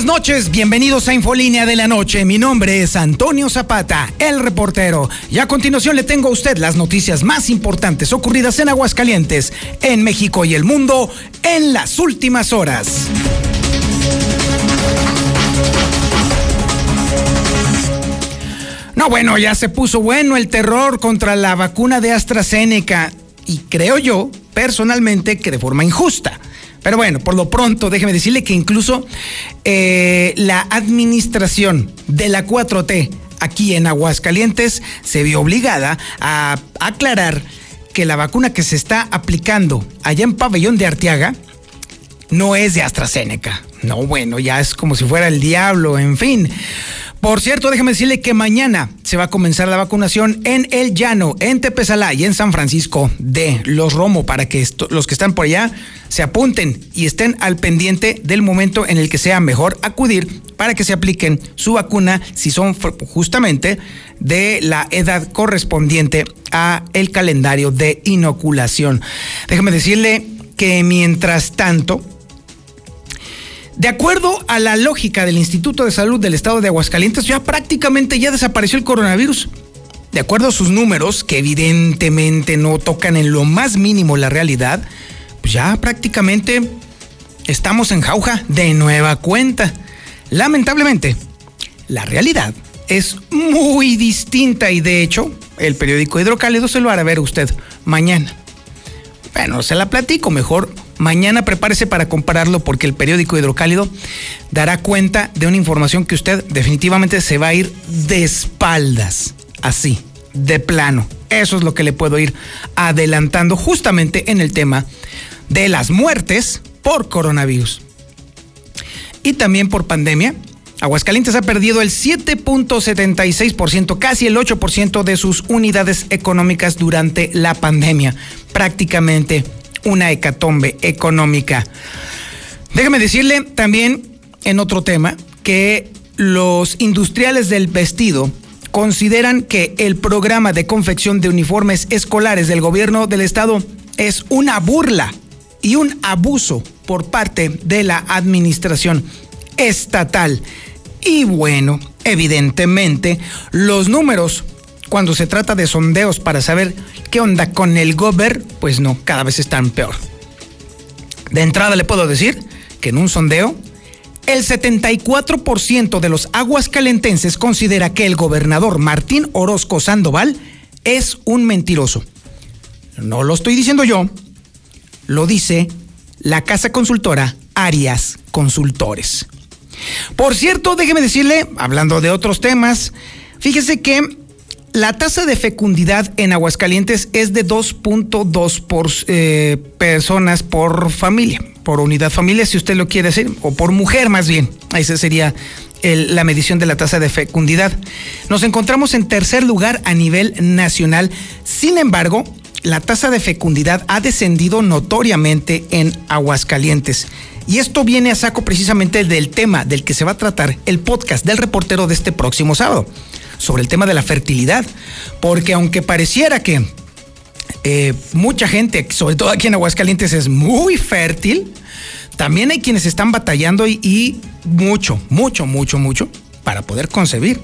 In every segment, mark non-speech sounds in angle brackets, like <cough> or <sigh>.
Buenas noches, bienvenidos a Infolínea de la Noche. Mi nombre es Antonio Zapata, el reportero. Y a continuación le tengo a usted las noticias más importantes ocurridas en Aguascalientes, en México y el mundo en las últimas horas. No, bueno, ya se puso bueno el terror contra la vacuna de AstraZeneca. Y creo yo, personalmente, que de forma injusta. Pero bueno, por lo pronto, déjeme decirle que incluso eh, la administración de la 4T aquí en Aguascalientes se vio obligada a aclarar que la vacuna que se está aplicando allá en Pabellón de Arteaga no es de AstraZeneca. No, bueno, ya es como si fuera el diablo, en fin. Por cierto, déjeme decirle que mañana se va a comenzar la vacunación en El Llano, en Tepezalá y en San Francisco de Los Romo para que los que están por allá se apunten y estén al pendiente del momento en el que sea mejor acudir para que se apliquen su vacuna si son justamente de la edad correspondiente a el calendario de inoculación. Déjeme decirle que mientras tanto, de acuerdo a la lógica del Instituto de Salud del Estado de Aguascalientes, ya prácticamente ya desapareció el coronavirus. De acuerdo a sus números, que evidentemente no tocan en lo más mínimo la realidad, pues ya prácticamente estamos en jauja de nueva cuenta. Lamentablemente, la realidad es muy distinta y de hecho el periódico Hidrocálido se lo hará ver usted mañana. Bueno, se la platico mejor Mañana prepárese para compararlo porque el periódico Hidrocálido dará cuenta de una información que usted definitivamente se va a ir de espaldas, así, de plano. Eso es lo que le puedo ir adelantando justamente en el tema de las muertes por coronavirus. Y también por pandemia. Aguascalientes ha perdido el 7.76%, casi el 8% de sus unidades económicas durante la pandemia. Prácticamente una hecatombe económica. Déjame decirle también en otro tema que los industriales del vestido consideran que el programa de confección de uniformes escolares del gobierno del estado es una burla y un abuso por parte de la administración estatal. Y bueno, evidentemente, los números cuando se trata de sondeos para saber qué onda con el gober, pues no, cada vez están peor. De entrada le puedo decir que en un sondeo, el 74% de los aguascalentenses considera que el gobernador Martín Orozco Sandoval es un mentiroso. No lo estoy diciendo yo, lo dice la casa consultora Arias Consultores. Por cierto, déjeme decirle, hablando de otros temas, fíjese que la tasa de fecundidad en Aguascalientes es de 2.2 por eh, personas por familia, por unidad familia, si usted lo quiere decir, o por mujer más bien. Esa sería la medición de la tasa de fecundidad. Nos encontramos en tercer lugar a nivel nacional. Sin embargo, la tasa de fecundidad ha descendido notoriamente en Aguascalientes. Y esto viene a saco precisamente del tema del que se va a tratar el podcast del reportero de este próximo sábado sobre el tema de la fertilidad, porque aunque pareciera que eh, mucha gente, sobre todo aquí en Aguascalientes, es muy fértil, también hay quienes están batallando y, mucho, mucho, mucho, mucho para poder concebir.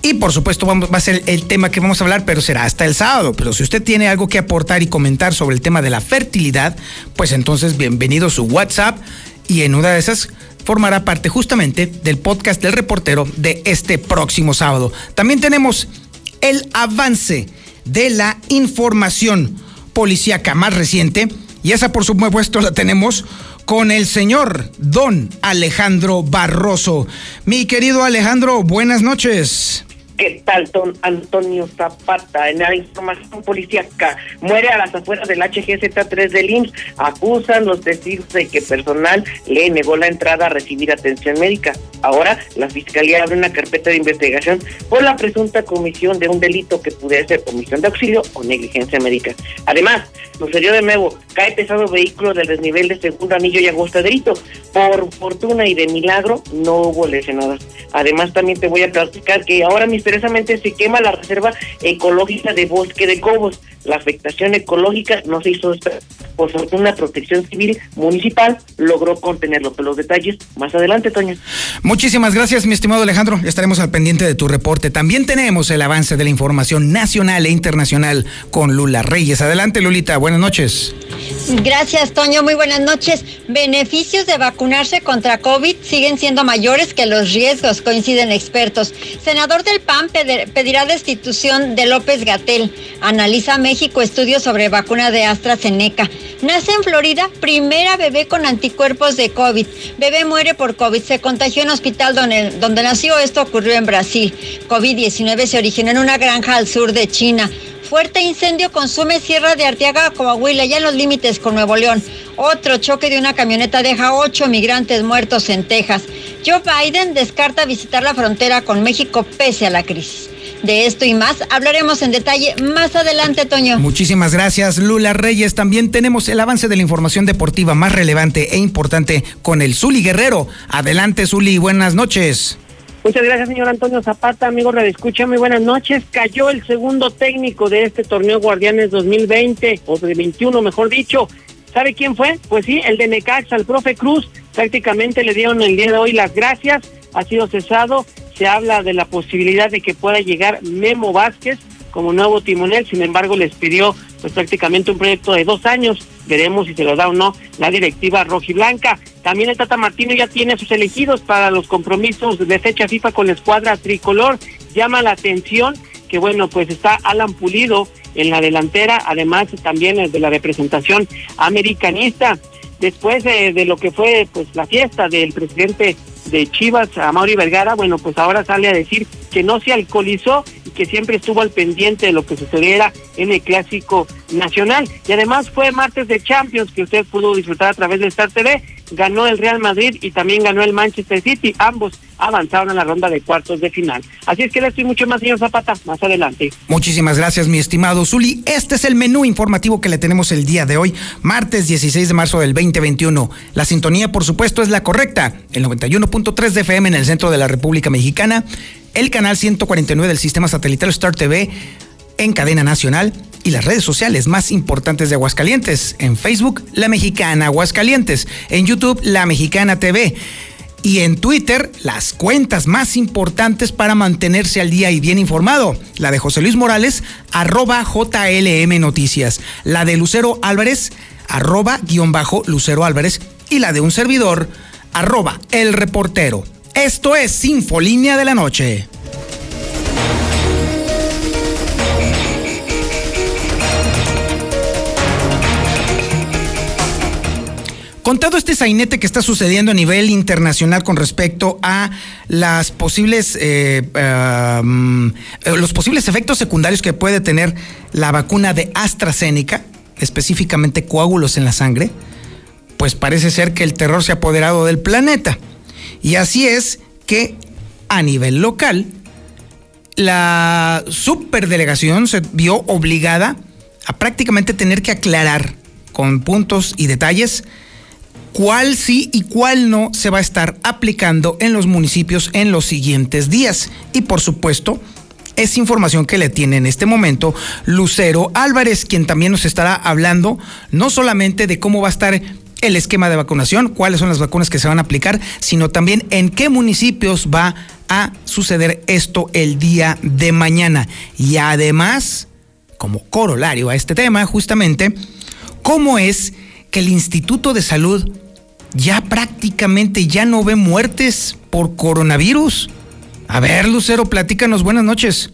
Y por supuesto vamos, va a ser el tema que vamos a hablar, pero será hasta el sábado. Pero si usted tiene algo que aportar y comentar sobre el tema de la fertilidad, pues entonces bienvenido su WhatsApp y en una de esas formará parte justamente del podcast del reportero de este próximo sábado. También tenemos el avance de la información policíaca más reciente y esa por supuesto la tenemos con el señor don Alejandro Barroso. Mi querido Alejandro, buenas noches. ¿Qué tal, don Antonio Zapata? En la información policíaca, muere a las afueras del HGZ3 del IMSS. Acusan los testigos de que personal le negó la entrada a recibir atención médica. Ahora, la fiscalía abre una carpeta de investigación por la presunta comisión de un delito que pudiera ser comisión de auxilio o negligencia médica. Además, sucedió de nuevo, cae pesado vehículo del desnivel de segundo anillo y delito. Por fortuna y de milagro, no hubo lesionados. Además, también te voy a platicar que ahora misteriosamente se quema la reserva ecológica de Bosque de Cobos. La afectación ecológica no se hizo por fortuna Protección Civil Municipal logró contenerlo. Pero los detalles más adelante, Toño. Muchísimas gracias, mi estimado Alejandro. Estaremos al pendiente de tu reporte. También tenemos el avance de la información nacional e internacional con Lula Reyes. Adelante, Lulita. Buenas noches. Gracias, Toño. Muy buenas noches. Beneficios de vacunarse contra COVID siguen siendo mayores que los riesgos, coinciden expertos. Senador del PAN pedirá destitución de López Gatel. Analiza México estudios sobre vacuna de AstraZeneca. Nace en Florida, primera bebé con anticuerpos de COVID. Bebé muere por COVID. Se contagió en hospital donde, donde nació. Esto ocurrió en Brasil. COVID-19 se originó en una granja al sur de China. Fuerte incendio consume Sierra de Arteaga, Coahuila, ya en los límites con Nuevo León. Otro choque de una camioneta deja ocho migrantes muertos en Texas. Joe Biden descarta visitar la frontera con México pese a la crisis. De esto y más hablaremos en detalle más adelante, Toño. Muchísimas gracias, Lula Reyes. También tenemos el avance de la información deportiva más relevante e importante con el Zuli Guerrero. Adelante, Zuli, buenas noches. Muchas gracias, señor Antonio Zapata. Amigo Radio Escucha, muy buenas noches. Cayó el segundo técnico de este torneo Guardianes 2020, o de 21, mejor dicho. ¿Sabe quién fue? Pues sí, el de Necaxa, el profe Cruz. Prácticamente le dieron el día de hoy las gracias. Ha sido cesado. Se habla de la posibilidad de que pueda llegar Memo Vázquez como nuevo timonel. Sin embargo, les pidió pues prácticamente un proyecto de dos años. Veremos si se lo da o no la directiva rojiblanca. También el Tata Martino ya tiene sus elegidos para los compromisos de fecha FIFA con la escuadra tricolor. Llama la atención que bueno, pues está Alan Pulido en la delantera, además también de la representación americanista. Después de, de lo que fue pues la fiesta del presidente de Chivas, a Mauri Vergara, bueno, pues ahora sale a decir que no se alcoholizó que siempre estuvo al pendiente de lo que sucediera en el Clásico Nacional. Y además fue martes de Champions que usted pudo disfrutar a través de Star TV. Ganó el Real Madrid y también ganó el Manchester City. Ambos avanzaron a la ronda de cuartos de final. Así es que le estoy mucho más, señor Zapata, más adelante. Muchísimas gracias, mi estimado Zuli. Este es el menú informativo que le tenemos el día de hoy, martes 16 de marzo del 2021. La sintonía, por supuesto, es la correcta, el 91.3 de en el centro de la República Mexicana el canal 149 del sistema satelital Star TV en cadena nacional y las redes sociales más importantes de Aguascalientes. En Facebook, La Mexicana Aguascalientes. En YouTube, La Mexicana TV. Y en Twitter, las cuentas más importantes para mantenerse al día y bien informado. La de José Luis Morales, arroba JLM Noticias. La de Lucero Álvarez, arroba guion bajo Lucero Álvarez. Y la de un servidor, arroba El Reportero. Esto es Infolínea de la Noche. Con todo este sainete que está sucediendo a nivel internacional con respecto a las posibles, eh, eh, mm, los posibles efectos secundarios que puede tener la vacuna de AstraZeneca, específicamente coágulos en la sangre, pues parece ser que el terror se ha apoderado del planeta. Y así es que a nivel local, la superdelegación se vio obligada a prácticamente tener que aclarar con puntos y detalles cuál sí y cuál no se va a estar aplicando en los municipios en los siguientes días. Y por supuesto, es información que le tiene en este momento Lucero Álvarez, quien también nos estará hablando no solamente de cómo va a estar el esquema de vacunación, cuáles son las vacunas que se van a aplicar, sino también en qué municipios va a suceder esto el día de mañana. Y además, como corolario a este tema, justamente, cómo es que el Instituto de Salud ya prácticamente ya no ve muertes por coronavirus. A ver, Lucero, platícanos, buenas noches.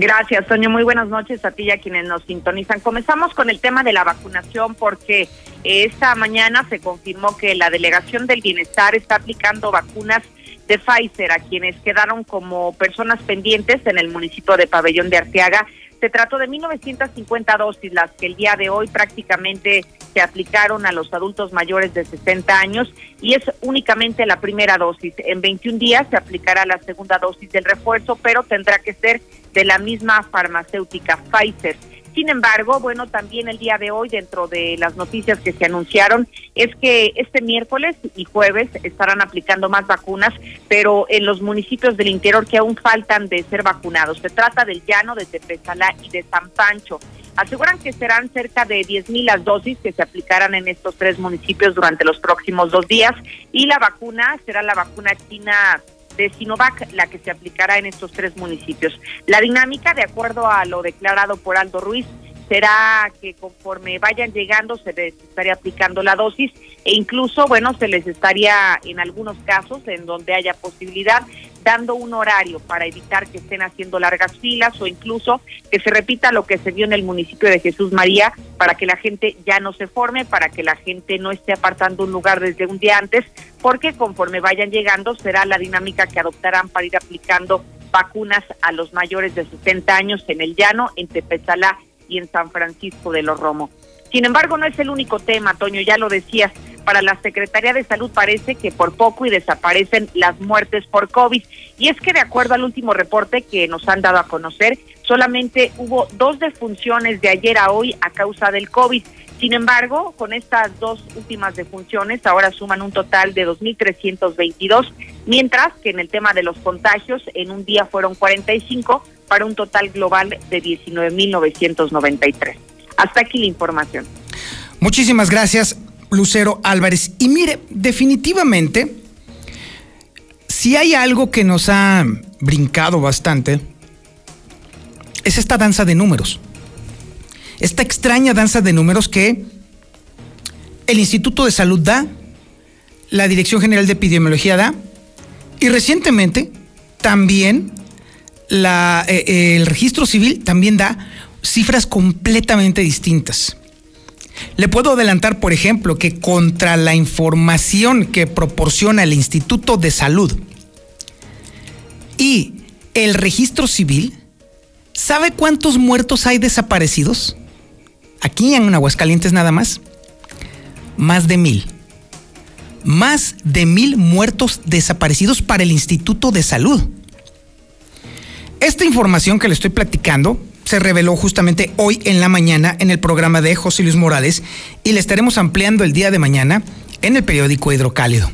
Gracias, Toño. Muy buenas noches a ti y a quienes nos sintonizan. Comenzamos con el tema de la vacunación porque esta mañana se confirmó que la Delegación del Bienestar está aplicando vacunas de Pfizer a quienes quedaron como personas pendientes en el municipio de Pabellón de Arteaga. Se trató de 1950 dosis, las que el día de hoy prácticamente se aplicaron a los adultos mayores de 60 años y es únicamente la primera dosis. En 21 días se aplicará la segunda dosis del refuerzo, pero tendrá que ser de la misma farmacéutica Pfizer. Sin embargo, bueno, también el día de hoy, dentro de las noticias que se anunciaron, es que este miércoles y jueves estarán aplicando más vacunas, pero en los municipios del interior que aún faltan de ser vacunados. Se trata del Llano, de Tepezalá y de San Pancho. Aseguran que serán cerca de 10.000 las dosis que se aplicarán en estos tres municipios durante los próximos dos días y la vacuna será la vacuna china de Sinovac, la que se aplicará en estos tres municipios. La dinámica, de acuerdo a lo declarado por Aldo Ruiz, será que conforme vayan llegando se les estaría aplicando la dosis e incluso, bueno, se les estaría en algunos casos en donde haya posibilidad dando un horario para evitar que estén haciendo largas filas o incluso que se repita lo que se vio en el municipio de Jesús María para que la gente ya no se forme, para que la gente no esté apartando un lugar desde un día antes, porque conforme vayan llegando será la dinámica que adoptarán para ir aplicando vacunas a los mayores de 60 años en el llano, en Tepezalá y en San Francisco de los Romo. Sin embargo, no es el único tema, Toño, ya lo decías. Para la Secretaría de Salud parece que por poco y desaparecen las muertes por COVID. Y es que de acuerdo al último reporte que nos han dado a conocer, solamente hubo dos defunciones de ayer a hoy a causa del COVID. Sin embargo, con estas dos últimas defunciones ahora suman un total de 2.322, mientras que en el tema de los contagios en un día fueron 45 para un total global de 19.993. Hasta aquí la información. Muchísimas gracias, Lucero Álvarez. Y mire, definitivamente, si hay algo que nos ha brincado bastante, es esta danza de números. Esta extraña danza de números que el Instituto de Salud da, la Dirección General de Epidemiología da, y recientemente también la, eh, el registro civil también da cifras completamente distintas. Le puedo adelantar, por ejemplo, que contra la información que proporciona el Instituto de Salud y el registro civil, ¿sabe cuántos muertos hay desaparecidos? Aquí en Aguascalientes nada más. Más de mil. Más de mil muertos desaparecidos para el Instituto de Salud. Esta información que le estoy platicando se reveló justamente hoy en la mañana en el programa de José Luis Morales y le estaremos ampliando el día de mañana en el periódico Hidrocálido.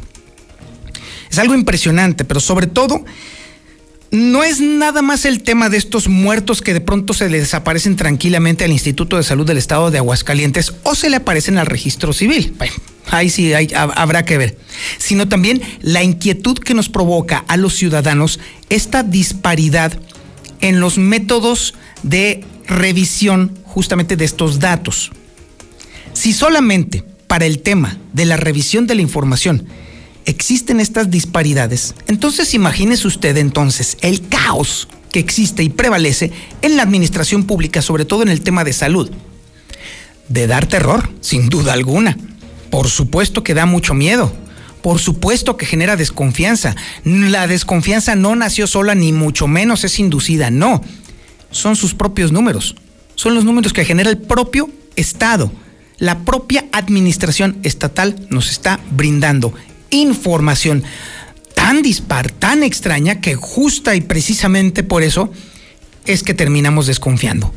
Es algo impresionante, pero sobre todo no es nada más el tema de estos muertos que de pronto se le desaparecen tranquilamente al Instituto de Salud del Estado de Aguascalientes o se le aparecen al registro civil. ahí sí habrá que ver. Sino también la inquietud que nos provoca a los ciudadanos esta disparidad en los métodos de revisión justamente de estos datos. Si solamente para el tema de la revisión de la información existen estas disparidades, entonces imagínese usted entonces el caos que existe y prevalece en la administración pública, sobre todo en el tema de salud. De dar terror, sin duda alguna. Por supuesto que da mucho miedo. Por supuesto que genera desconfianza. La desconfianza no nació sola ni mucho menos es inducida, no son sus propios números. Son los números que genera el propio Estado. La propia administración estatal nos está brindando información tan dispar, tan extraña, que justa y precisamente por eso es que terminamos desconfiando.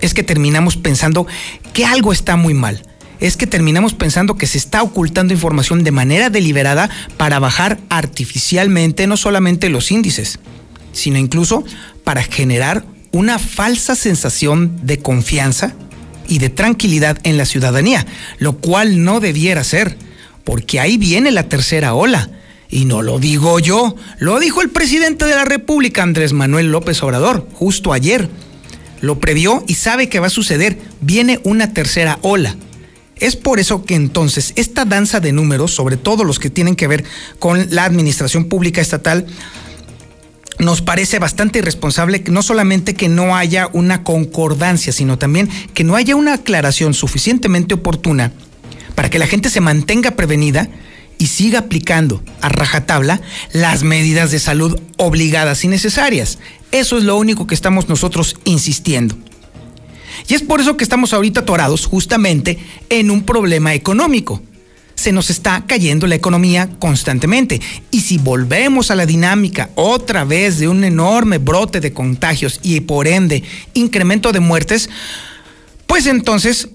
Es que terminamos pensando que algo está muy mal. Es que terminamos pensando que se está ocultando información de manera deliberada para bajar artificialmente no solamente los índices, sino incluso para generar una falsa sensación de confianza y de tranquilidad en la ciudadanía, lo cual no debiera ser, porque ahí viene la tercera ola. Y no lo digo yo, lo dijo el presidente de la República, Andrés Manuel López Obrador, justo ayer. Lo previó y sabe que va a suceder. Viene una tercera ola. Es por eso que entonces esta danza de números, sobre todo los que tienen que ver con la administración pública estatal, nos parece bastante irresponsable no solamente que no haya una concordancia, sino también que no haya una aclaración suficientemente oportuna para que la gente se mantenga prevenida y siga aplicando a rajatabla las medidas de salud obligadas y necesarias. Eso es lo único que estamos nosotros insistiendo. Y es por eso que estamos ahorita atorados justamente en un problema económico. Se nos está cayendo la economía constantemente. Y si volvemos a la dinámica otra vez de un enorme brote de contagios y por ende incremento de muertes, pues entonces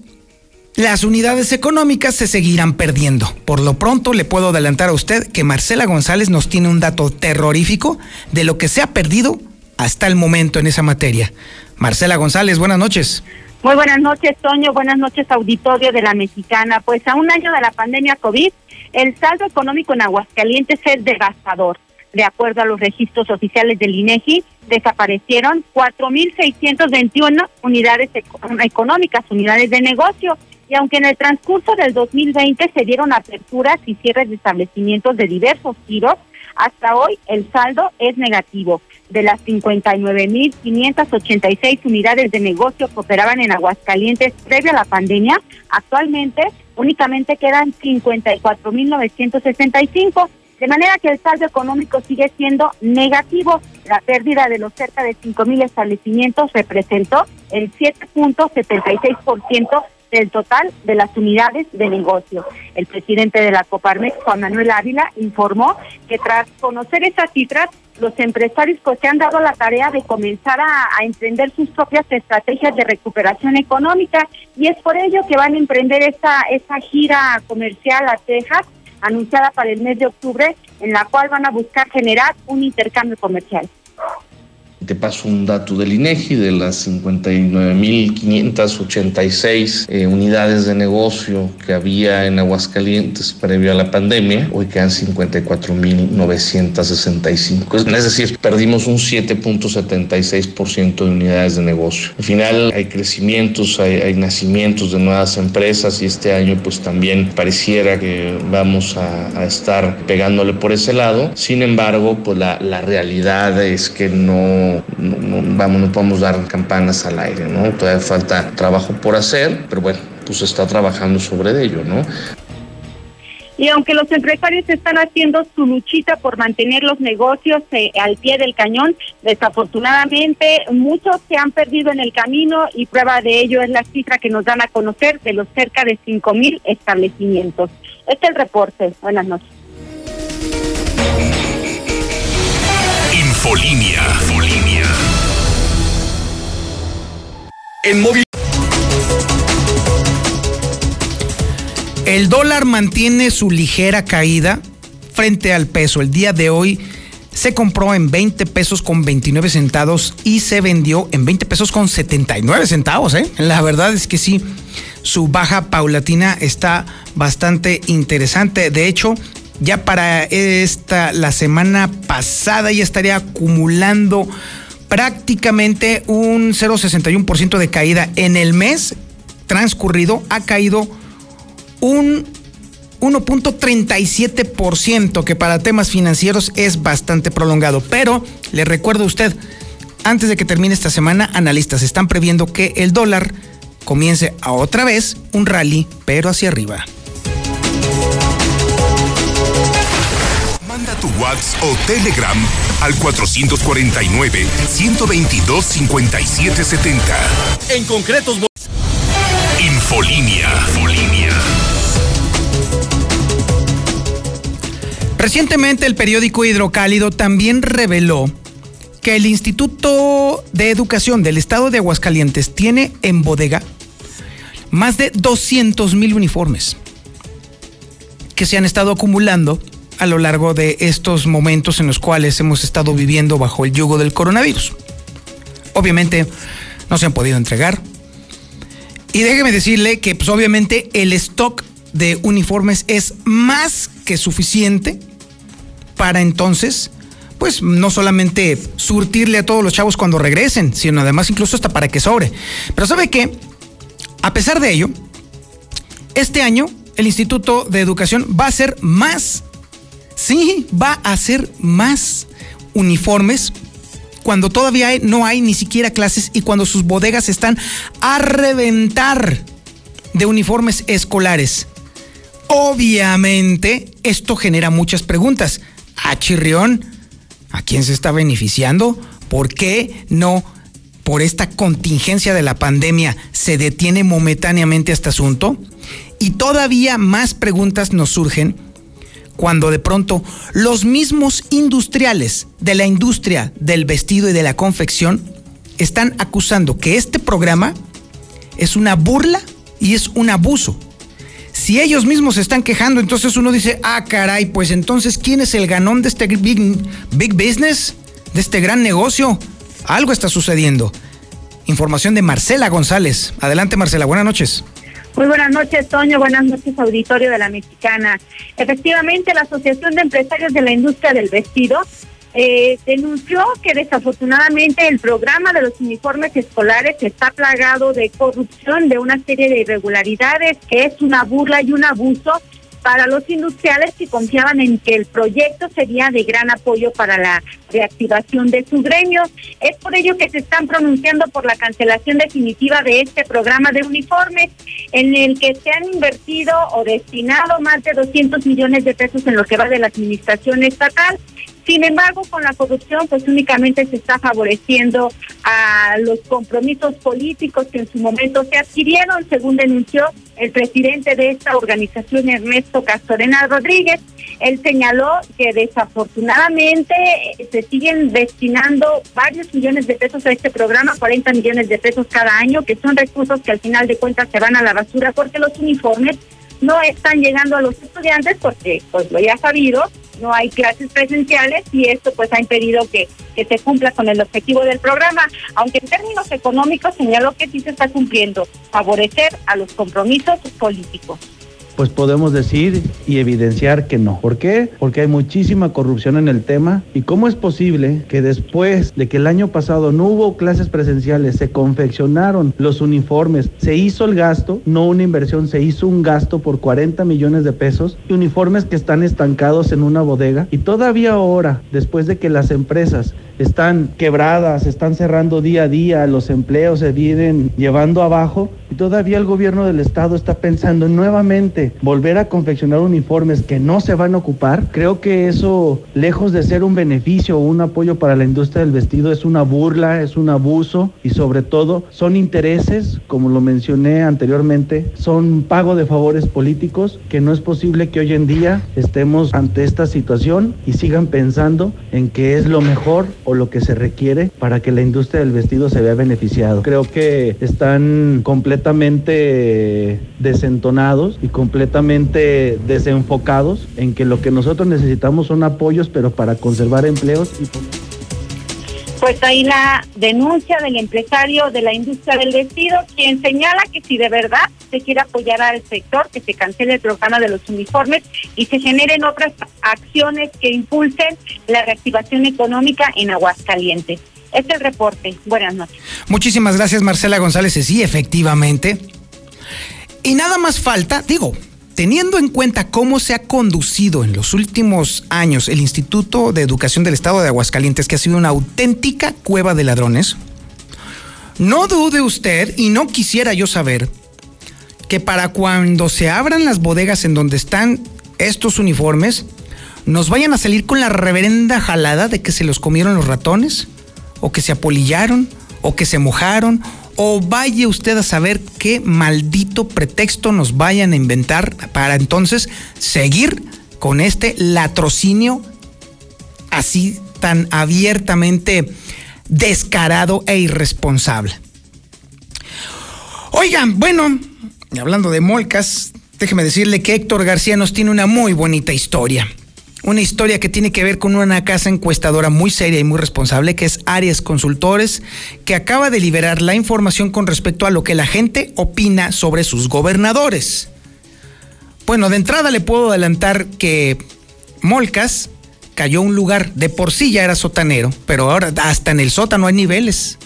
las unidades económicas se seguirán perdiendo. Por lo pronto le puedo adelantar a usted que Marcela González nos tiene un dato terrorífico de lo que se ha perdido hasta el momento en esa materia. Marcela González, buenas noches. Muy buenas noches, Toño. Buenas noches, auditorio de la Mexicana. Pues a un año de la pandemia COVID, el saldo económico en Aguascalientes es devastador. De acuerdo a los registros oficiales del INEGI, desaparecieron 4.621 unidades económicas, unidades de negocio, y aunque en el transcurso del 2020 se dieron aperturas y cierres de establecimientos de diversos giros, hasta hoy el saldo es negativo. De las 59.586 unidades de negocio que operaban en Aguascalientes previo a la pandemia, actualmente únicamente quedan 54.965 de manera que el saldo económico sigue siendo negativo. La pérdida de los cerca de 5.000 establecimientos representó el 7.76% del total de las unidades de negocio. El presidente de la Coparmex, Juan Manuel Ávila, informó que tras conocer esas cifras, los empresarios pues se han dado la tarea de comenzar a, emprender sus propias estrategias de recuperación económica y es por ello que van a emprender esa, esa gira comercial a Texas anunciada para el mes de octubre, en la cual van a buscar generar un intercambio comercial. Te paso un dato del INEGI de las 59.586 eh, unidades de negocio que había en Aguascalientes previo a la pandemia. Hoy quedan 54.965. Es decir, perdimos un 7.76% de unidades de negocio. Al final hay crecimientos, hay, nacimientos de nuevas empresas y este año pues también pareciera que vamos a, estar pegándole por ese lado. Sin embargo, pues la realidad es que no no, vamos, no podemos dar campanas al aire, ¿no? Todavía falta trabajo por hacer, pero bueno, pues está trabajando sobre ello, ¿no? Y aunque los empresarios están haciendo su luchita por mantener los negocios eh, al pie del cañón, desafortunadamente muchos se han perdido en el camino y prueba de ello es la cifra que nos dan a conocer de los cerca de 5 mil establecimientos. Este es el reporte. Buenas noches. Infolinia. Infolinia. En móvil. El dólar mantiene su ligera caída frente al peso. El día de hoy se compró en 20 pesos con 29 centavos y se vendió en 20 pesos con 79 centavos. ¿eh? La verdad es que sí, su baja paulatina está bastante interesante. De hecho, ya para esta la semana pasada ya estaría acumulando prácticamente un 0.61% de caída en el mes transcurrido ha caído un 1.37% que para temas financieros es bastante prolongado, pero le recuerdo a usted antes de que termine esta semana, analistas están previendo que el dólar comience a otra vez un rally, pero hacia arriba. Tu WhatsApp o Telegram al 449-122-5770. En concretos. Infolinia. Infolinia. Recientemente el periódico Hidrocálido también reveló que el Instituto de Educación del Estado de Aguascalientes tiene en bodega más de 200 mil uniformes que se han estado acumulando a lo largo de estos momentos en los cuales hemos estado viviendo bajo el yugo del coronavirus. Obviamente no se han podido entregar. Y déjeme decirle que pues obviamente el stock de uniformes es más que suficiente para entonces pues no solamente surtirle a todos los chavos cuando regresen, sino además incluso hasta para que sobre. Pero sabe que, a pesar de ello, este año el Instituto de Educación va a ser más Sí, va a hacer más uniformes cuando todavía no hay ni siquiera clases y cuando sus bodegas están a reventar de uniformes escolares. Obviamente, esto genera muchas preguntas. ¿A ah, Chirrión? ¿A quién se está beneficiando? ¿Por qué no por esta contingencia de la pandemia se detiene momentáneamente este asunto? Y todavía más preguntas nos surgen cuando de pronto los mismos industriales de la industria del vestido y de la confección están acusando que este programa es una burla y es un abuso. Si ellos mismos se están quejando, entonces uno dice, ah, caray, pues entonces, ¿quién es el ganón de este big, big business? De este gran negocio. Algo está sucediendo. Información de Marcela González. Adelante, Marcela. Buenas noches. Muy buenas noches, Toño. Buenas noches, auditorio de la Mexicana. Efectivamente, la Asociación de Empresarios de la Industria del Vestido eh, denunció que desafortunadamente el programa de los uniformes escolares está plagado de corrupción, de una serie de irregularidades, que es una burla y un abuso para los industriales que confiaban en que el proyecto sería de gran apoyo para la reactivación de su gremio. Es por ello que se están pronunciando por la cancelación definitiva de este programa de uniformes, en el que se han invertido o destinado más de 200 millones de pesos en lo que va de la administración estatal. Sin embargo, con la corrupción, pues únicamente se está favoreciendo a los compromisos políticos que en su momento se adquirieron, según denunció el presidente de esta organización, Ernesto Castorena Rodríguez. Él señaló que desafortunadamente eh, se siguen destinando varios millones de pesos a este programa, 40 millones de pesos cada año, que son recursos que al final de cuentas se van a la basura porque los uniformes no están llegando a los estudiantes porque, pues lo ya sabido, no hay clases presenciales y esto pues ha impedido que, que se cumpla con el objetivo del programa, aunque en términos económicos señaló que sí se está cumpliendo, favorecer a los compromisos políticos pues podemos decir y evidenciar que no. ¿Por qué? Porque hay muchísima corrupción en el tema. ¿Y cómo es posible que después de que el año pasado no hubo clases presenciales, se confeccionaron los uniformes, se hizo el gasto, no una inversión, se hizo un gasto por 40 millones de pesos, y uniformes que están estancados en una bodega? Y todavía ahora, después de que las empresas están quebradas, están cerrando día a día, los empleos se vienen llevando abajo y todavía el gobierno del estado está pensando en volver a confeccionar uniformes que no se van a ocupar. Creo que eso, lejos de ser un beneficio o un apoyo para la industria del vestido, es una burla, es un abuso y sobre todo son intereses, como lo mencioné anteriormente, son pago de favores políticos que no es posible que hoy en día estemos ante esta situación y sigan pensando en que es lo mejor o lo que se requiere para que la industria del vestido se vea beneficiado. Creo que están completamente desentonados y completamente desenfocados en que lo que nosotros necesitamos son apoyos, pero para conservar empleos y pues ahí la denuncia del empresario de la industria del vestido, quien señala que si de verdad se quiere apoyar al sector, que se cancele el programa de los uniformes y se generen otras acciones que impulsen la reactivación económica en Aguascalientes. Este es el reporte. Buenas noches. Muchísimas gracias, Marcela González. Sí, efectivamente. Y nada más falta, digo, Teniendo en cuenta cómo se ha conducido en los últimos años el Instituto de Educación del Estado de Aguascalientes, que ha sido una auténtica cueva de ladrones, no dude usted, y no quisiera yo saber, que para cuando se abran las bodegas en donde están estos uniformes, nos vayan a salir con la reverenda jalada de que se los comieron los ratones, o que se apolillaron, o que se mojaron, o vaya usted a saber qué maldito pretexto nos vayan a inventar para entonces seguir con este latrocinio así tan abiertamente descarado e irresponsable. Oigan, bueno, hablando de molcas, déjeme decirle que Héctor García nos tiene una muy bonita historia una historia que tiene que ver con una casa encuestadora muy seria y muy responsable que es Arias Consultores, que acaba de liberar la información con respecto a lo que la gente opina sobre sus gobernadores. Bueno, de entrada le puedo adelantar que Molcas cayó un lugar, de por sí ya era sotanero, pero ahora hasta en el sótano hay niveles.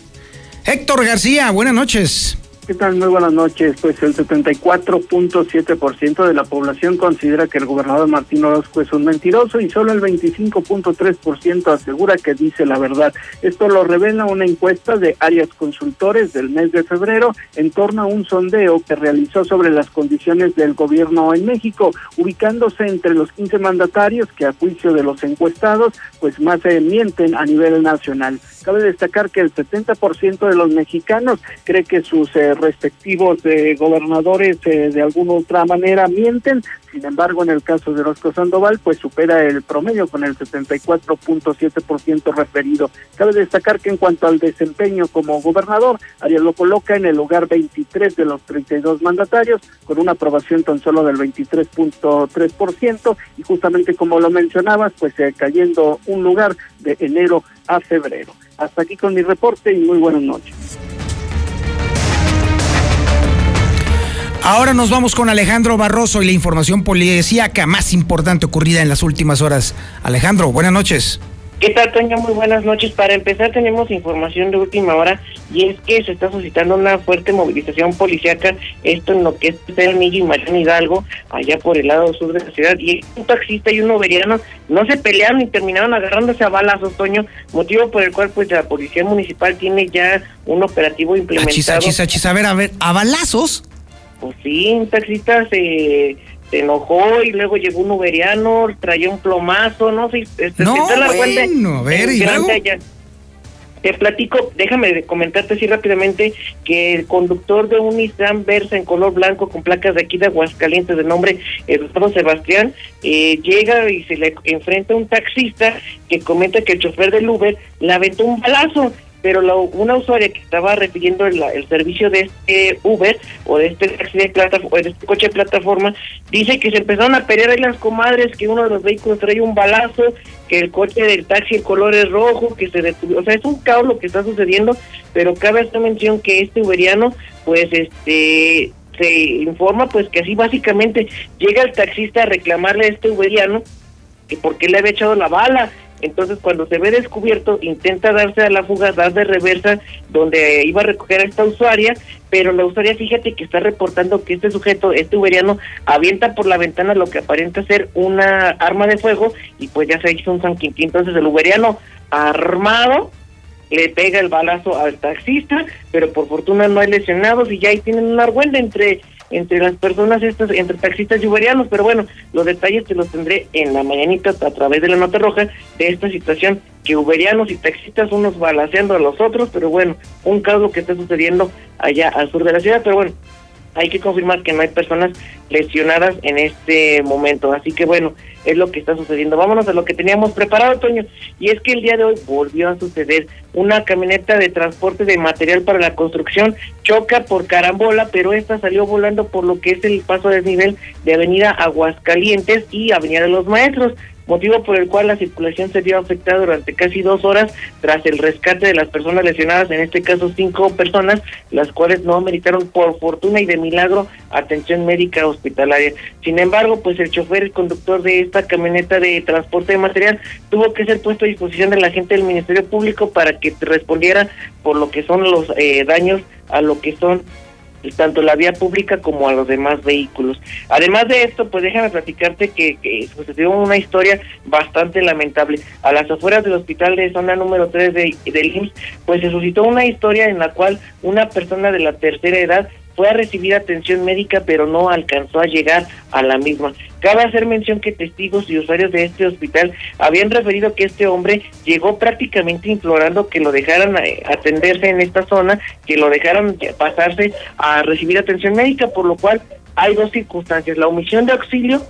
Héctor García, buenas noches. ¿Qué tal? Muy buenas noches. Pues el 74.7% de la población considera que el gobernador Martín Orozco es un mentiroso y solo el 25.3% asegura que dice la verdad. Esto lo revela una encuesta de Arias Consultores del mes de febrero en torno a un sondeo que realizó sobre las condiciones del gobierno en México, ubicándose entre los 15 mandatarios que a juicio de los encuestados pues más se mienten a nivel nacional. Cabe destacar que el 70% de los mexicanos cree que sus respectivos eh, gobernadores eh, de alguna otra manera mienten, sin embargo, en el caso de Orozco Sandoval, pues supera el promedio con el 74.7% referido. Cabe destacar que en cuanto al desempeño como gobernador, Arias lo coloca en el lugar 23 de los 32 mandatarios, con una aprobación tan solo del 23.3%, y justamente como lo mencionabas, pues cayendo un lugar de enero a febrero. Hasta aquí con mi reporte y muy buenas noches. Ahora nos vamos con Alejandro Barroso y la información policíaca más importante ocurrida en las últimas horas. Alejandro, buenas noches. ¿Qué tal, Toño? Muy buenas noches. Para empezar, tenemos información de última hora y es que se está suscitando una fuerte movilización policíaca, esto en lo que es el y Mariano Hidalgo, allá por el lado sur de la ciudad. Y un taxista y un overiano no se pelearon y terminaron agarrándose a balazos, Toño, motivo por el cual pues la policía municipal tiene ya un operativo implementado. Achis, achis, achis. A ver, a ver, ¿a balazos? Pues sí, un taxista se, se enojó y luego llegó un uberiano, traía un plomazo, no sé. Este, No, te das bueno, a ver, ¿y luego? Te platico, déjame comentarte así rápidamente que el conductor de un Nissan Versa en color blanco con placas de aquí de Aguascalientes de nombre Eduardo Sebastián eh, llega y se le enfrenta a un taxista que comenta que el chofer del Uber le aventó un balazo pero la- una usuaria que estaba refiriendo el, el servicio de este Uber o de este taxi de de este coche de plataforma, dice que se empezaron a pelear ahí las comadres, que uno de los vehículos trae un balazo, que el coche del taxi el color es rojo, que se detuvo, o sea, es un caos lo que está sucediendo, pero cabe esta mención que este uberiano, pues este se informa pues que así básicamente llega el taxista a reclamarle a este uberiano que por qué le había echado la bala. Entonces, cuando se ve descubierto, intenta darse a la fuga, dar de reversa, donde iba a recoger a esta usuaria, pero la usuaria, fíjate que está reportando que este sujeto, este uberiano, avienta por la ventana lo que aparenta ser una arma de fuego y pues ya se hizo un San Quintín. Entonces, el uberiano armado le pega el balazo al taxista, pero por fortuna no hay lesionados y ya ahí tienen una argüenda entre entre las personas estas, entre taxistas y uberianos, pero bueno, los detalles te los tendré en la mañanita a través de la nota roja de esta situación que uberianos y taxistas unos balaceando a los otros, pero bueno, un caso que está sucediendo allá al sur de la ciudad, pero bueno, hay que confirmar que no hay personas lesionadas en este momento. Así que bueno, es lo que está sucediendo. Vámonos a lo que teníamos preparado, Toño. Y es que el día de hoy volvió a suceder. Una camioneta de transporte de material para la construcción choca por carambola, pero esta salió volando por lo que es el paso desnivel de Avenida Aguascalientes y Avenida de los Maestros motivo por el cual la circulación se vio afectada durante casi dos horas tras el rescate de las personas lesionadas, en este caso cinco personas, las cuales no meritaron por fortuna y de milagro atención médica hospitalaria. Sin embargo, pues el chofer y conductor de esta camioneta de transporte de material tuvo que ser puesto a disposición de la gente del Ministerio Público para que respondiera por lo que son los eh, daños a lo que son tanto la vía pública como a los demás vehículos. Además de esto, pues déjame platicarte que, que sucedió una historia bastante lamentable. A las afueras del hospital de zona número 3 de, del IMSS, pues se suscitó una historia en la cual una persona de la tercera edad fue a recibir atención médica, pero no alcanzó a llegar a la misma. Cabe hacer mención que testigos y usuarios de este hospital habían referido que este hombre llegó prácticamente implorando que lo dejaran eh, atenderse en esta zona, que lo dejaran pasarse a recibir atención médica, por lo cual hay dos circunstancias, la omisión de auxilio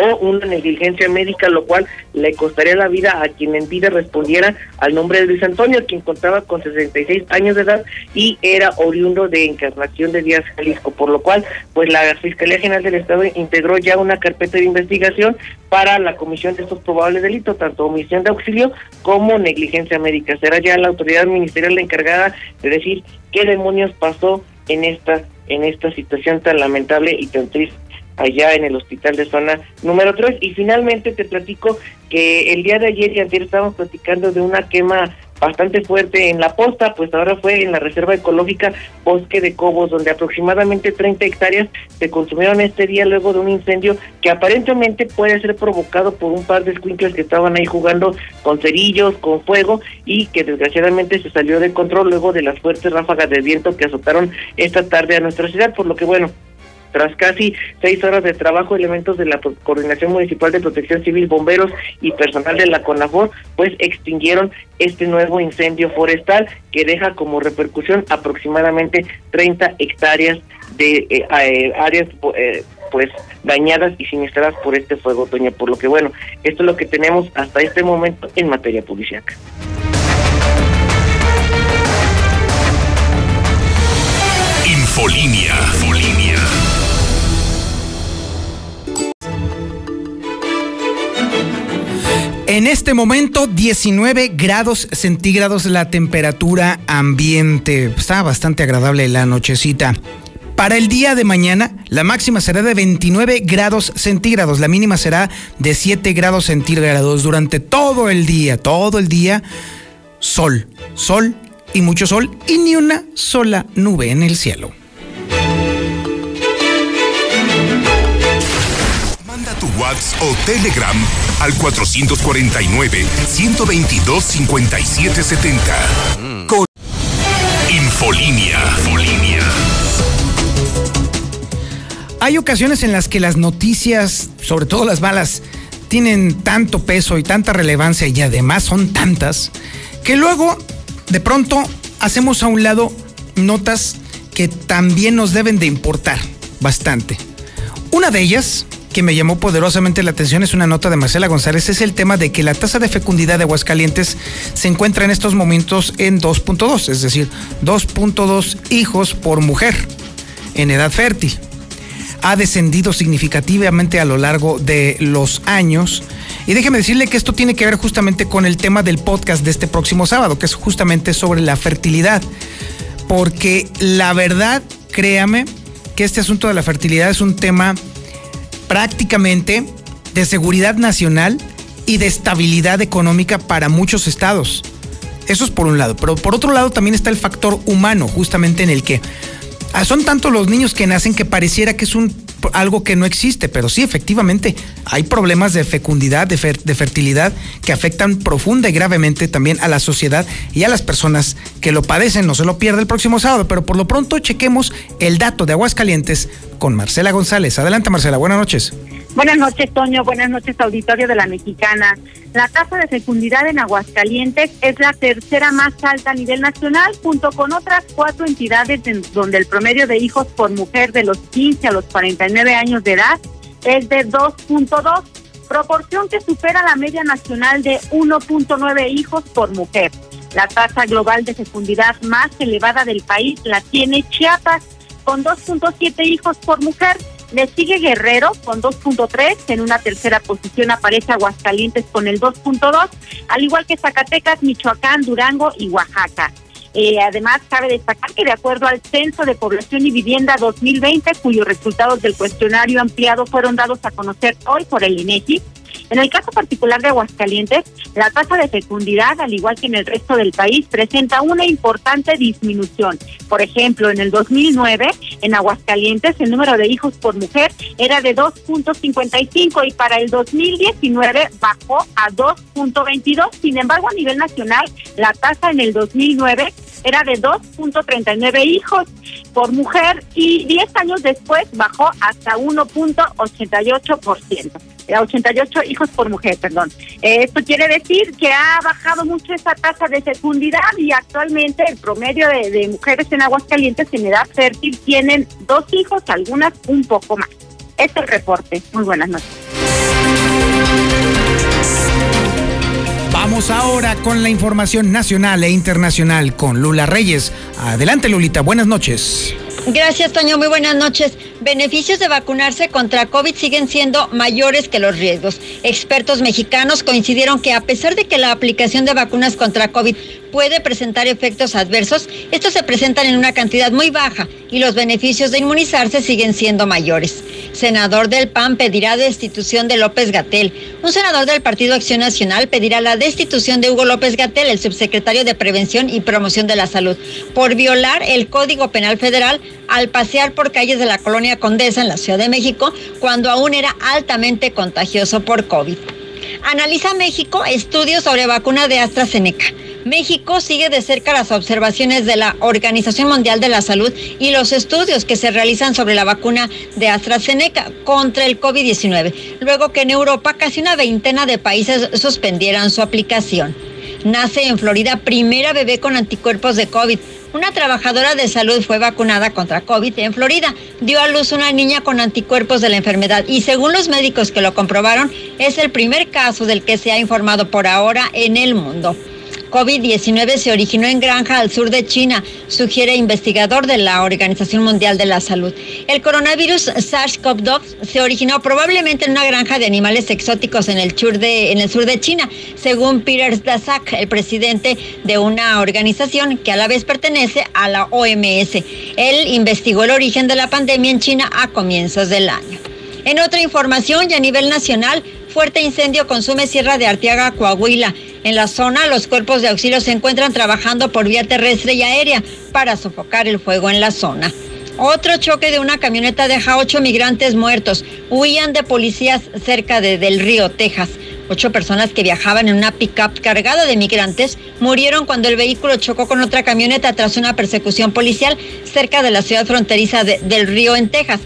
o una negligencia médica, lo cual le costaría la vida a quien en vida respondiera al nombre de Luis Antonio, quien contaba con 66 años de edad y era oriundo de Encarnación de Díaz, Jalisco, por lo cual, pues la Fiscalía General del Estado integró ya una carpeta de investigación para la comisión de estos probables delitos, tanto omisión de auxilio como negligencia médica. Será ya la autoridad ministerial la encargada de decir qué demonios pasó en esta en esta situación tan lamentable y tan triste allá en el hospital de zona número 3. Y finalmente te platico que el día de ayer y ayer estábamos platicando de una quema bastante fuerte en la posta, pues ahora fue en la Reserva Ecológica Bosque de Cobos, donde aproximadamente 30 hectáreas se consumieron este día luego de un incendio que aparentemente puede ser provocado por un par de escuincles que estaban ahí jugando con cerillos, con fuego y que desgraciadamente se salió de control luego de las fuertes ráfagas de viento que azotaron esta tarde a nuestra ciudad, por lo que bueno, tras casi seis horas de trabajo, elementos de la Coordinación Municipal de Protección Civil, bomberos y personal de la CONAFOR, pues extinguieron este nuevo incendio forestal que deja como repercusión aproximadamente 30 hectáreas de eh, eh, áreas eh, pues dañadas y siniestradas por este fuego, Toña. Por lo que bueno, esto es lo que tenemos hasta este momento en materia policiaca. Infolinia. En este momento, 19 grados centígrados la temperatura ambiente. Está bastante agradable la nochecita. Para el día de mañana, la máxima será de 29 grados centígrados, la mínima será de 7 grados centígrados. Durante todo el día, todo el día, sol, sol y mucho sol y ni una sola nube en el cielo. Tu WhatsApp o Telegram al 449-122-5770. Con Infolinia. Infolinia. Hay ocasiones en las que las noticias, sobre todo las malas, tienen tanto peso y tanta relevancia y además son tantas, que luego de pronto hacemos a un lado notas que también nos deben de importar bastante. Una de ellas que me llamó poderosamente la atención es una nota de Marcela González, es el tema de que la tasa de fecundidad de Aguascalientes se encuentra en estos momentos en 2.2, es decir, 2.2 hijos por mujer en edad fértil. Ha descendido significativamente a lo largo de los años. Y déjeme decirle que esto tiene que ver justamente con el tema del podcast de este próximo sábado, que es justamente sobre la fertilidad. Porque la verdad, créame, que este asunto de la fertilidad es un tema prácticamente de seguridad nacional y de estabilidad económica para muchos estados. Eso es por un lado, pero por otro lado también está el factor humano, justamente en el que ah, son tantos los niños que nacen que pareciera que es un algo que no existe, pero sí, efectivamente, hay problemas de fecundidad, de, de, fertilidad, que afectan profunda y gravemente también a la sociedad y a las personas que lo padecen. No se lo pierda el próximo sábado, pero por lo pronto chequemos el dato de Aguascalientes con Marcela González. Adelante, Marcela, buenas noches. Buenas noches, Toño. Buenas noches, auditorio de la Mexicana. La tasa de fecundidad en Aguascalientes es la tercera más alta a nivel nacional, junto con otras cuatro entidades en donde el promedio de hijos por mujer de los 15 a los 49 años de edad es de 2.2, proporción que supera la media nacional de 1.9 hijos por mujer. La tasa global de fecundidad más elevada del país la tiene Chiapas, con 2.7 hijos por mujer le sigue Guerrero con 2.3, en una tercera posición aparece Aguascalientes con el 2.2, al igual que Zacatecas, Michoacán, Durango y Oaxaca. Eh, además, cabe destacar que de acuerdo al Censo de Población y Vivienda 2020, cuyos resultados del cuestionario ampliado fueron dados a conocer hoy por el INEGI, en el caso particular de Aguascalientes, la tasa de fecundidad, al igual que en el resto del país, presenta una importante disminución. Por ejemplo, en el 2009, en Aguascalientes, el número de hijos por mujer era de 2.55 y para el 2019 bajó a 2.22. Sin embargo, a nivel nacional, la tasa en el 2009 era de 2.39 hijos por mujer y 10 años después bajó hasta 1.88%. 88 hijos por mujer, perdón. Esto quiere decir que ha bajado mucho esa tasa de fecundidad y actualmente el promedio de, mujeres en Aguascalientes en edad fértil tienen dos hijos, algunas un poco más. Este es el reporte. Muy buenas noches. Vamos ahora con la información nacional e internacional con Lula Reyes. Adelante, Lulita. Buenas noches. Gracias, Toño. Muy buenas noches. Beneficios de vacunarse contra COVID siguen siendo mayores que los riesgos. Expertos mexicanos coincidieron que a pesar de que la aplicación de vacunas contra COVID puede presentar efectos adversos, estos se presentan en una cantidad muy baja y los beneficios de inmunizarse siguen siendo mayores. Senador del PAN pedirá destitución de López Gatel. Un senador del Partido Acción Nacional pedirá la destitución de Hugo López Gatel, el subsecretario de Prevención y Promoción de la Salud, por violar el Código Penal Federal al pasear por calles de la colonia Condesa en la Ciudad de México cuando aún era altamente contagioso por COVID. Analiza México estudios sobre vacuna de AstraZeneca. México sigue de cerca las observaciones de la Organización Mundial de la Salud y los estudios que se realizan sobre la vacuna de AstraZeneca contra el COVID-19, luego que en Europa casi una veintena de países suspendieran su aplicación. Nace en Florida primera bebé con anticuerpos de COVID. Una trabajadora de salud fue vacunada contra COVID en Florida. Dio a luz una niña con anticuerpos de la enfermedad y según los médicos que lo comprobaron, es el primer caso del que se ha informado por ahora en el mundo. COVID-19 se originó en granja al sur de China, sugiere investigador de la Organización Mundial de la Salud. El coronavirus SARS-CoV-2 se originó probablemente en una granja de animales exóticos en el sur de, China, según Peter Daszak, el presidente de una organización que a la vez pertenece a la OMS. Él investigó el origen de la pandemia en China a comienzos del año. En otra información y a nivel nacional, fuerte incendio consume Sierra de Arteaga, Coahuila. En la zona, los cuerpos de auxilio se encuentran trabajando por vía terrestre y aérea para sofocar el fuego en la zona. Otro choque de una camioneta deja ocho migrantes muertos. Huían de policías cerca de Del Río, Texas. Ocho personas que viajaban en una pickup cargada de migrantes murieron cuando el vehículo chocó con otra camioneta tras una persecución policial cerca de la ciudad fronteriza de Del Río, en Texas,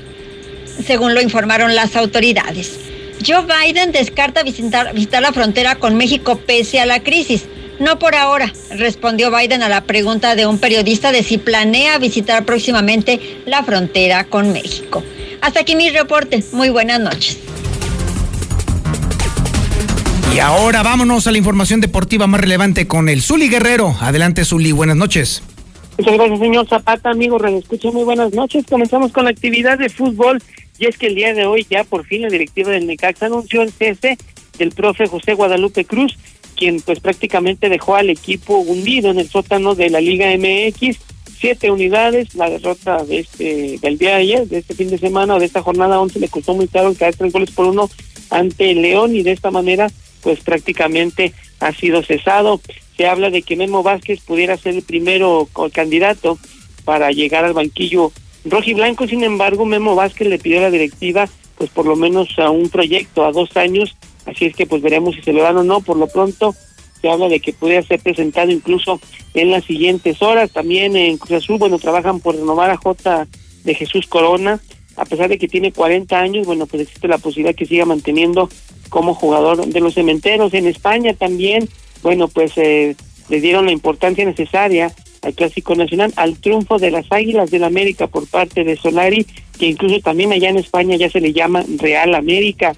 según lo informaron las autoridades. Joe Biden descarta visitar, visitar la frontera con México pese a la crisis. No por ahora, respondió Biden a la pregunta de un periodista de si planea visitar próximamente la frontera con México. Hasta aquí mi reporte. Muy buenas noches. Y ahora vámonos a la información deportiva más relevante con el Zuli Guerrero. Adelante, Zuli. Buenas noches. Muchas gracias, señor Zapata, amigo. Escucha, muy buenas noches. Comenzamos con la actividad de fútbol y es que el día de hoy ya por fin la directiva del Necaxa anunció el cese del profe José Guadalupe Cruz, quien pues prácticamente dejó al equipo hundido en el sótano de la Liga MX. Siete unidades, la derrota de este del día de ayer, de este fin de semana o de esta jornada 11 le costó muy caro caer tres goles por uno ante León y de esta manera pues prácticamente ha sido cesado. Se habla de que Memo Vázquez pudiera ser el primero candidato para llegar al banquillo Blanco, sin embargo, Memo Vázquez le pidió a la directiva, pues por lo menos a un proyecto a dos años, así es que pues veremos si se lo dan o no. Por lo pronto se habla de que pudiera ser presentado incluso en las siguientes horas. También en Cruz Azul, bueno, trabajan por renovar a J de Jesús Corona, a pesar de que tiene 40 años, bueno, pues existe la posibilidad que siga manteniendo como jugador de los cementeros. En España también, bueno, pues eh, le dieron la importancia necesaria al Clásico Nacional, al triunfo de las Águilas del América por parte de Solari, que incluso también allá en España ya se le llama Real América.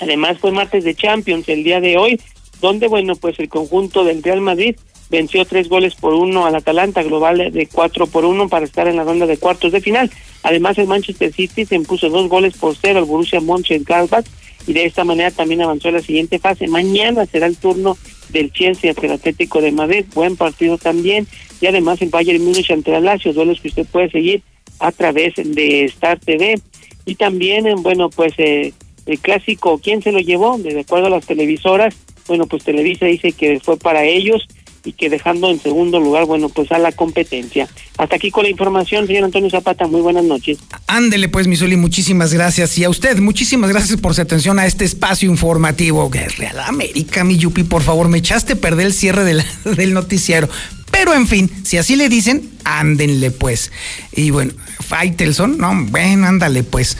Además fue martes de Champions el día de hoy, donde bueno, pues el conjunto del Real Madrid venció tres goles por uno al Atalanta, global de cuatro por uno para estar en la ronda de cuartos de final. Además el Manchester City se impuso dos goles por cero al Borussia Mönchengladbach y de esta manera también avanzó a la siguiente fase. Mañana será el turno del Chelsea ante el Atlético de Madrid, buen partido también. Y además el Bayern Múnich ante el Lazio, duelos que usted puede seguir a través de Star TV y también, bueno, pues eh, el clásico, ¿quién se lo llevó? De acuerdo a las televisoras, bueno, pues Televisa dice que fue para ellos y que dejando en segundo lugar, bueno, pues a la competencia. Hasta aquí con la información, señor Antonio Zapata, muy buenas noches. Ándele pues, Misoli, muchísimas gracias. Y a usted, muchísimas gracias por su atención a este espacio informativo. Real América, mi Yupi, por favor, me echaste a perder el cierre <laughs> del noticiero. Pero en fin, si así le dicen, ándenle pues. Y bueno, Faitelson, no, bueno, ándale pues.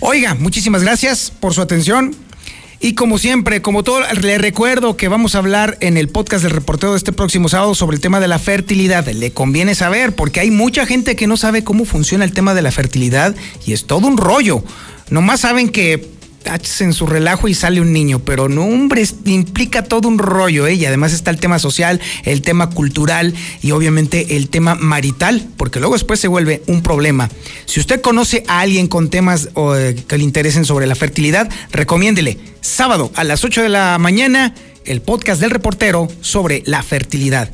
Oiga, muchísimas gracias por su atención. Y como siempre, como todo, le recuerdo que vamos a hablar en el podcast del reportero de este próximo sábado sobre el tema de la fertilidad. Le conviene saber, porque hay mucha gente que no sabe cómo funciona el tema de la fertilidad y es todo un rollo. Nomás saben que en su relajo y sale un niño, pero no, hombre, implica todo un rollo, ¿eh? Y además está el tema social, el tema cultural y obviamente el tema marital, porque luego después se vuelve un problema. Si usted conoce a alguien con temas eh, que le interesen sobre la fertilidad, recomiéndele sábado a las 8 de la mañana el podcast del reportero sobre la fertilidad.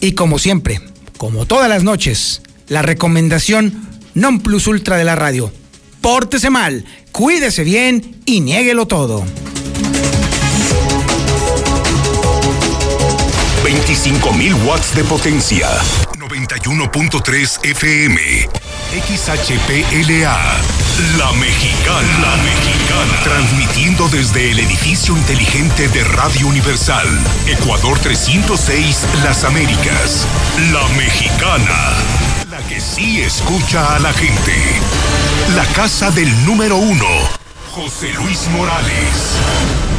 Y como siempre, como todas las noches, la recomendación non plus ultra de la radio. Pórtese mal, cuídese bien y niéguelo todo. 25.000 watts de potencia. 91.3 FM. XHPLA. La Mexicana. La Mexicana. Transmitiendo desde el edificio inteligente de Radio Universal. Ecuador 306, Las Américas. La Mexicana. Que sí escucha a la gente. La casa del número uno. José Luis Morales.